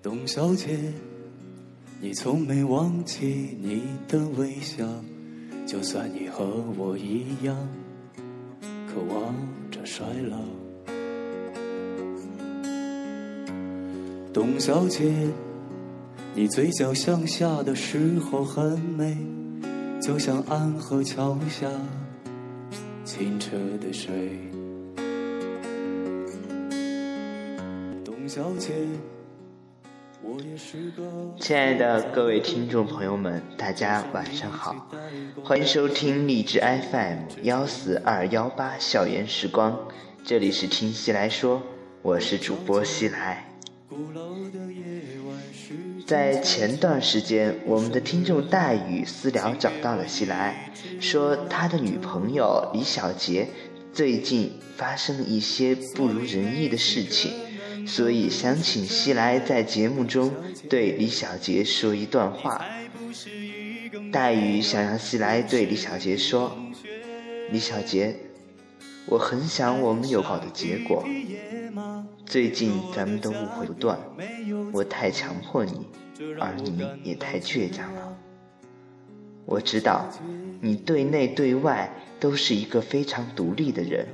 董小姐，你从没忘记你的微笑，就算你和我一样，渴望着衰老。董小姐，你嘴角向下的时候很美，就像安河桥下清澈的水。董小姐。我也是个亲爱的各位听众朋友们，大家晚上好，欢迎收听荔枝 FM 幺四二幺八校园时光，这里是听西来说，我是主播西来。在前段时间，我们的听众大宇私聊找到了西来，说他的女朋友李小杰最近发生了一些不如人意的事情。所以想请西来在节目中对李小杰说一段话。大宇想让西来对李小杰说：“李小杰，我很想我们有好的结果。最近咱们都误会不断，我太强迫你，而你也太倔强了。我知道你对内对外都是一个非常独立的人，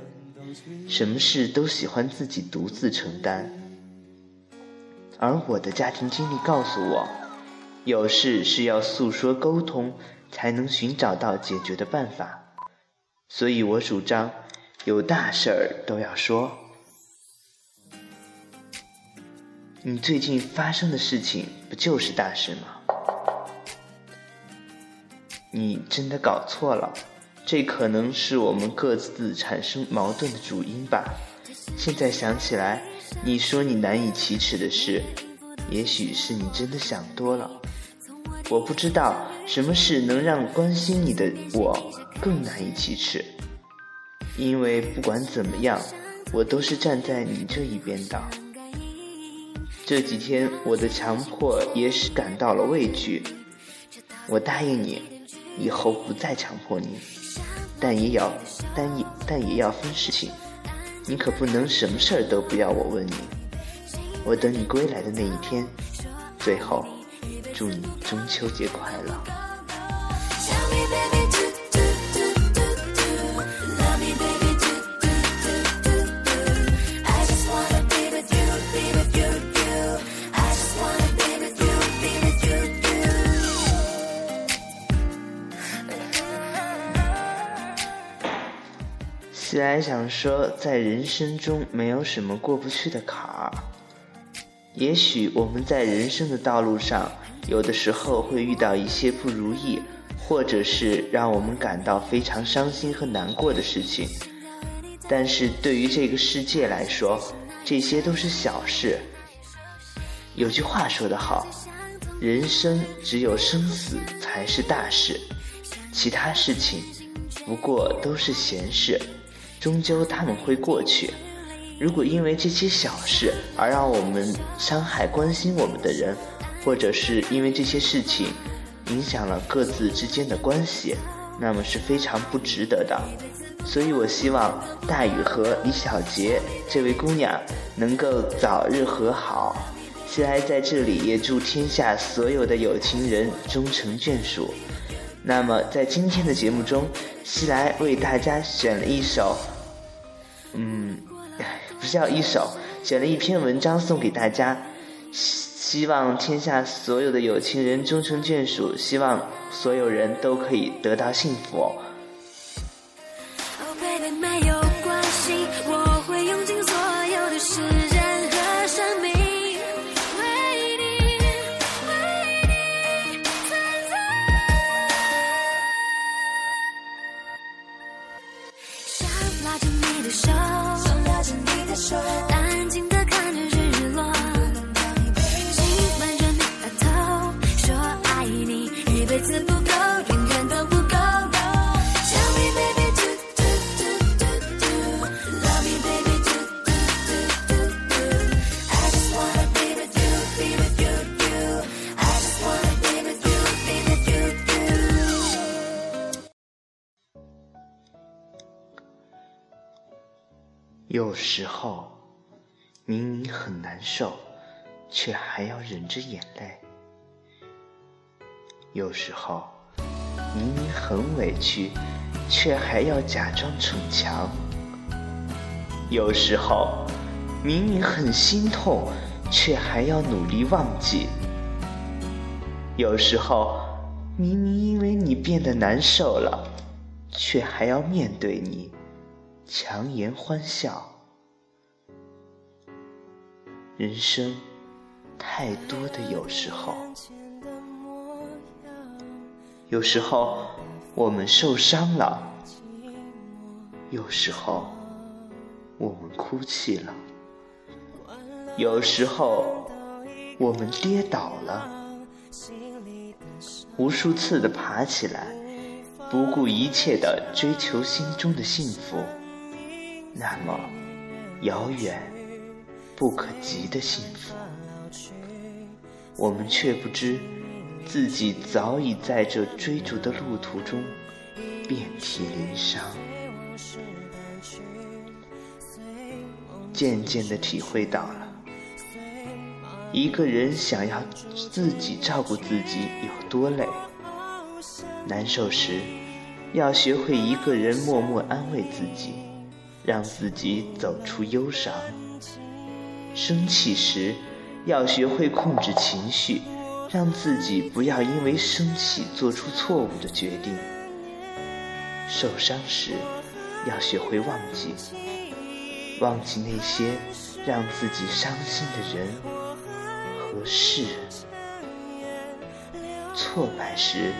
什么事都喜欢自己独自承担。”而我的家庭经历告诉我，有事是要诉说沟通，才能寻找到解决的办法。所以我主张，有大事儿都要说。你最近发生的事情不就是大事吗？你真的搞错了，这可能是我们各自产生矛盾的主因吧。现在想起来。你说你难以启齿的事，也许是你真的想多了。我不知道什么事能让关心你的我更难以启齿，因为不管怎么样，我都是站在你这一边的。这几天我的强迫也使感到了畏惧。我答应你，以后不再强迫你，但也要，但也但也要分事情。你可不能什么事儿都不要我问你。我等你归来的那一天。最后，祝你中秋节快乐。本来想说，在人生中没有什么过不去的坎儿。也许我们在人生的道路上，有的时候会遇到一些不如意，或者是让我们感到非常伤心和难过的事情。但是对于这个世界来说，这些都是小事。有句话说得好，人生只有生死才是大事，其他事情不过都是闲事。终究他们会过去。如果因为这些小事而让我们伤害关心我们的人，或者是因为这些事情影响了各自之间的关系，那么是非常不值得的。所以我希望大宇和李小杰这位姑娘能够早日和好。西来在这里也祝天下所有的有情人终成眷属。那么在今天的节目中，西来为大家选了一首。嗯，不是叫一首，选了一篇文章送给大家，希希望天下所有的有情人终成眷属，希望所有人都可以得到幸福。有时候，明明很难受，却还要忍着眼泪；有时候，明明很委屈，却还要假装逞强；有时候，明明很心痛，却还要努力忘记；有时候，明明因为你变得难受了，却还要面对你。强颜欢笑，人生太多的有时候，有时候我们受伤了，有时候我们哭泣了，有时候我们跌倒了，无数次的爬起来，不顾一切的追求心中的幸福。那么遥远、不可及的幸福，我们却不知自己早已在这追逐的路途中遍体鳞伤。渐渐的体会到了，一个人想要自己照顾自己有多累。难受时，要学会一个人默默安慰自己。让自己走出忧伤。生气时，要学会控制情绪，让自己不要因为生气做出错误的决定。受伤时，要学会忘记，忘记那些让自己伤心的人和事。挫败时，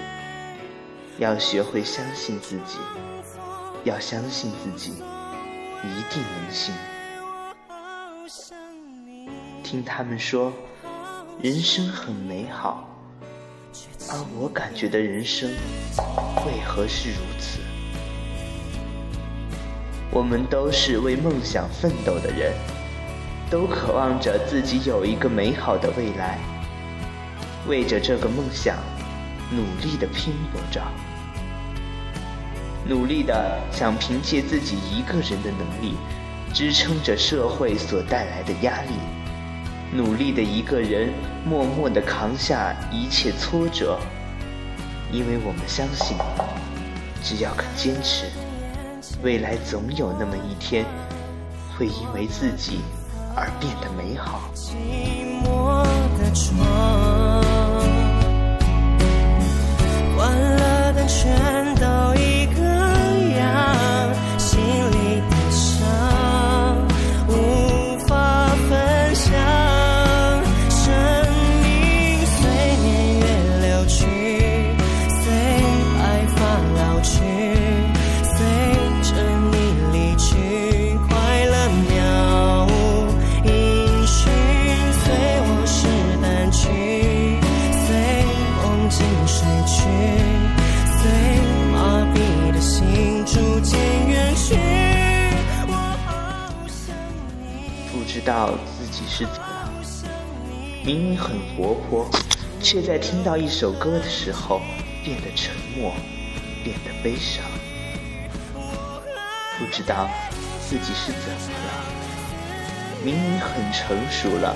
要学会相信自己，要相信自己。一定能行。听他们说，人生很美好，而我感觉的人生为何是如此？我们都是为梦想奋斗的人，都渴望着自己有一个美好的未来，为着这个梦想努力的拼搏着。努力的想凭借自己一个人的能力，支撑着社会所带来的压力；努力的一个人默默的扛下一切挫折，因为我们相信，只要肯坚持，未来总有那么一天，会因为自己而变得美好。寂寞的窗，关了灯，全都一是怎么了？明明很活泼，却在听到一首歌的时候变得沉默，变得悲伤。不知道自己是怎么了？明明很成熟了，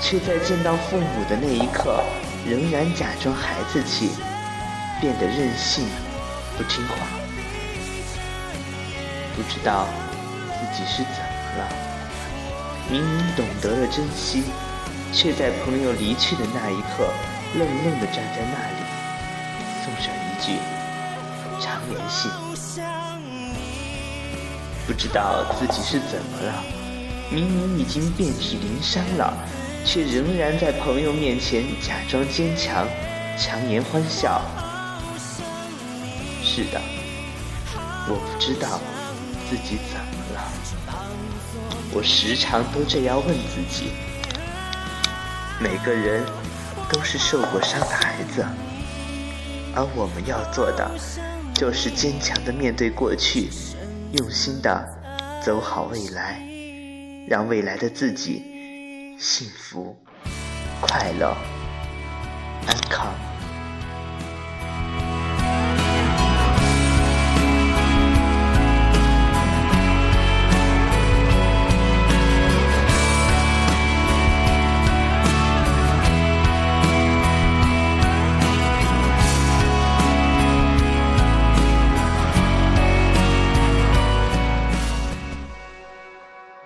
却在见到父母的那一刻，仍然假装孩子气，变得任性，不听话。不知道自己是怎么了？明明懂得了珍惜，却在朋友离去的那一刻，愣愣地站在那里，送上一句“常联系”。不知道自己是怎么了，明明已经遍体鳞伤了，却仍然在朋友面前假装坚强，强颜欢笑。是的，我不知道自己怎么。我时常都这样问自己：每个人都是受过伤的孩子，而我们要做的就是坚强的面对过去，用心的走好未来，让未来的自己幸福、快乐、安康。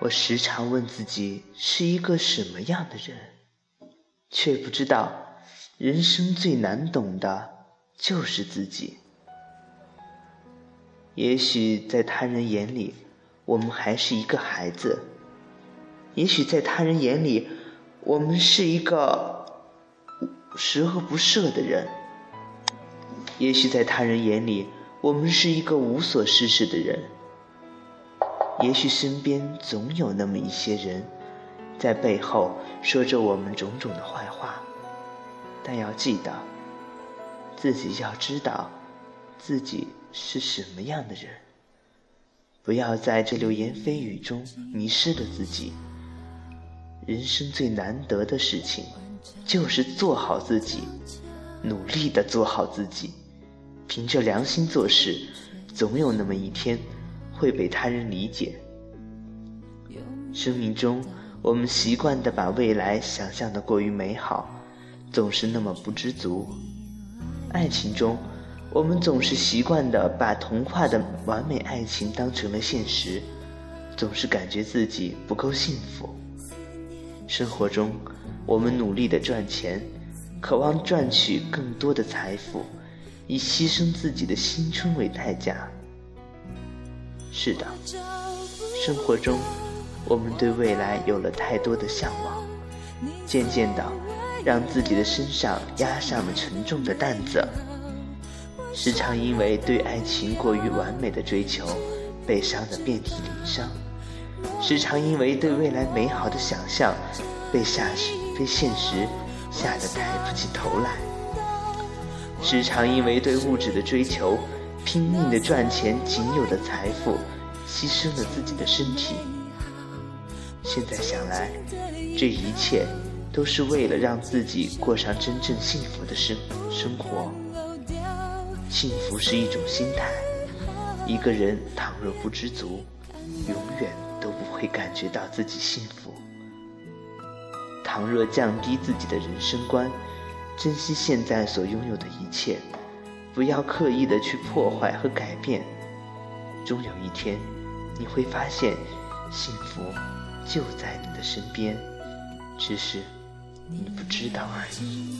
我时常问自己是一个什么样的人，却不知道人生最难懂的就是自己。也许在他人眼里，我们还是一个孩子；也许在他人眼里，我们是一个十恶不赦的人；也许在他人眼里，我们是一个无所事事的人。也许身边总有那么一些人，在背后说着我们种种的坏话，但要记得，自己要知道自己是什么样的人，不要在这流言蜚语中迷失了自己。人生最难得的事情，就是做好自己，努力的做好自己，凭着良心做事，总有那么一天。会被他人理解。生命中，我们习惯的把未来想象的过于美好，总是那么不知足；爱情中，我们总是习惯的把童话的完美爱情当成了现实，总是感觉自己不够幸福。生活中，我们努力的赚钱，渴望赚取更多的财富，以牺牲自己的青春为代价。是的，生活中，我们对未来有了太多的向往，渐渐的，让自己的身上压上了沉重的担子。时常因为对爱情过于完美的追求，被伤得遍体鳞伤；时常因为对未来美好的想象，被吓被现实吓得抬不起头来；时常因为对物质的追求。拼命的赚钱，仅有的财富，牺牲了自己的身体。现在想来，这一切都是为了让自己过上真正幸福的生生活。幸福是一种心态，一个人倘若不知足，永远都不会感觉到自己幸福。倘若降低自己的人生观，珍惜现在所拥有的一切。不要刻意的去破坏和改变，终有一天，你会发现，幸福就在你的身边，只是你不知道而已。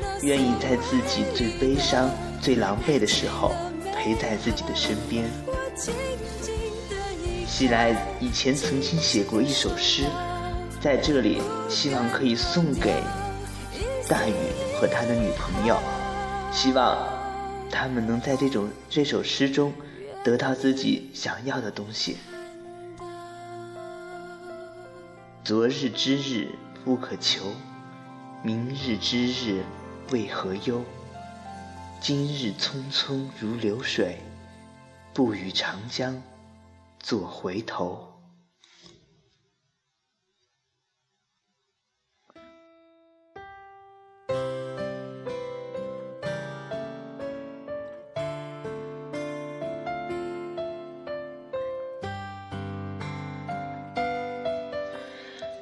愿意在自己最悲伤、最狼狈的时候，陪在自己的身边？西来以前曾经写过一首诗，在这里希望可以送给大宇和他的女朋友，希望他们能在这种这首诗中得到自己想要的东西。昨日之日不可求，明日之日为何忧？今日匆匆如流水，不与长江作回头。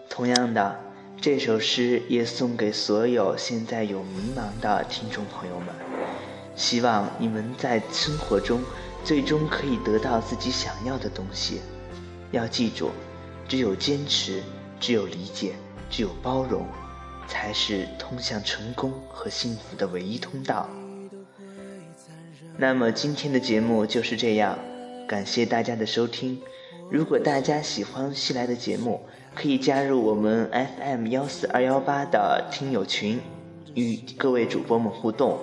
同样的，这首诗也送给所有现在有迷茫的听众朋友们。希望你们在生活中最终可以得到自己想要的东西。要记住，只有坚持，只有理解，只有包容，才是通向成功和幸福的唯一通道。那么今天的节目就是这样，感谢大家的收听。如果大家喜欢西来的节目，可以加入我们 FM 幺四二幺八的听友群，与各位主播们互动。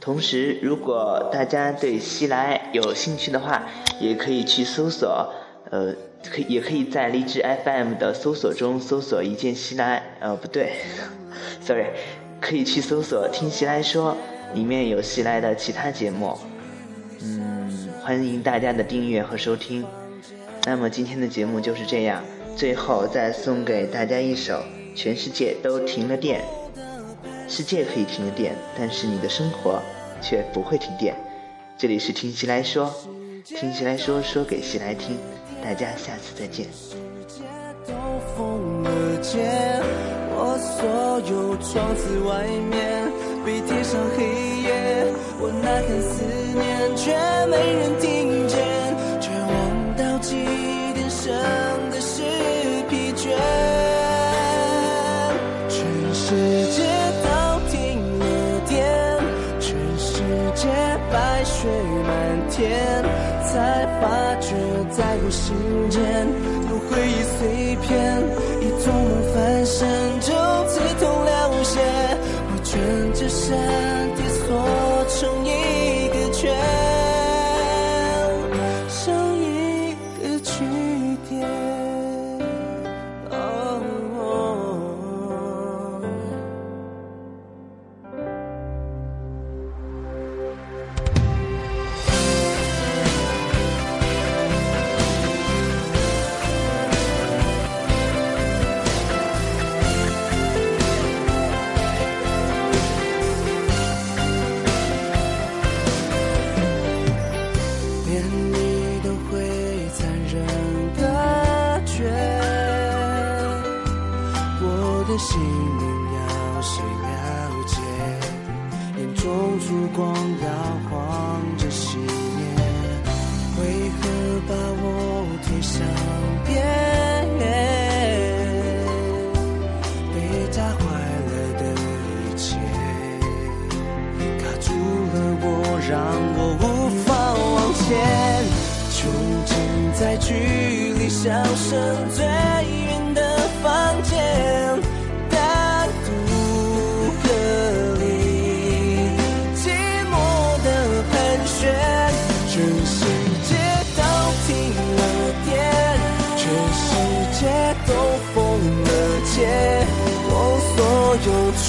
同时，如果大家对西来有兴趣的话，也可以去搜索，呃，可也可以在荔枝 FM 的搜索中搜索一键西来，呃，不对，sorry，可以去搜索听西来说，里面有西来的其他节目。嗯，欢迎大家的订阅和收听。那么今天的节目就是这样。最后再送给大家一首《全世界都停了电》，世界可以停了电，但是你的生活却不会停电。这里是听西来说，听西来说说给西来听，大家下次再见。我所有窗子外面被贴上黑夜，我呐喊思念，却没人听才发觉在我心间。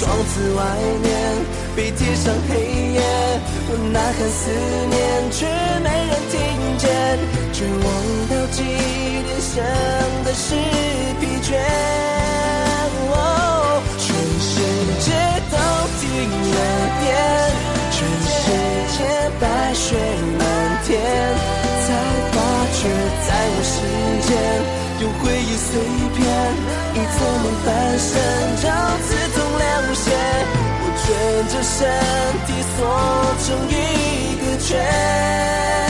窗子外面被贴上黑夜，我呐喊思念，却没人听见，绝望到极点。想的是疲倦，全世界都停了电，全世界白雪满天，才发觉在我心间有回忆碎片，一做梦翻身就自我蜷着身体缩成一个圈。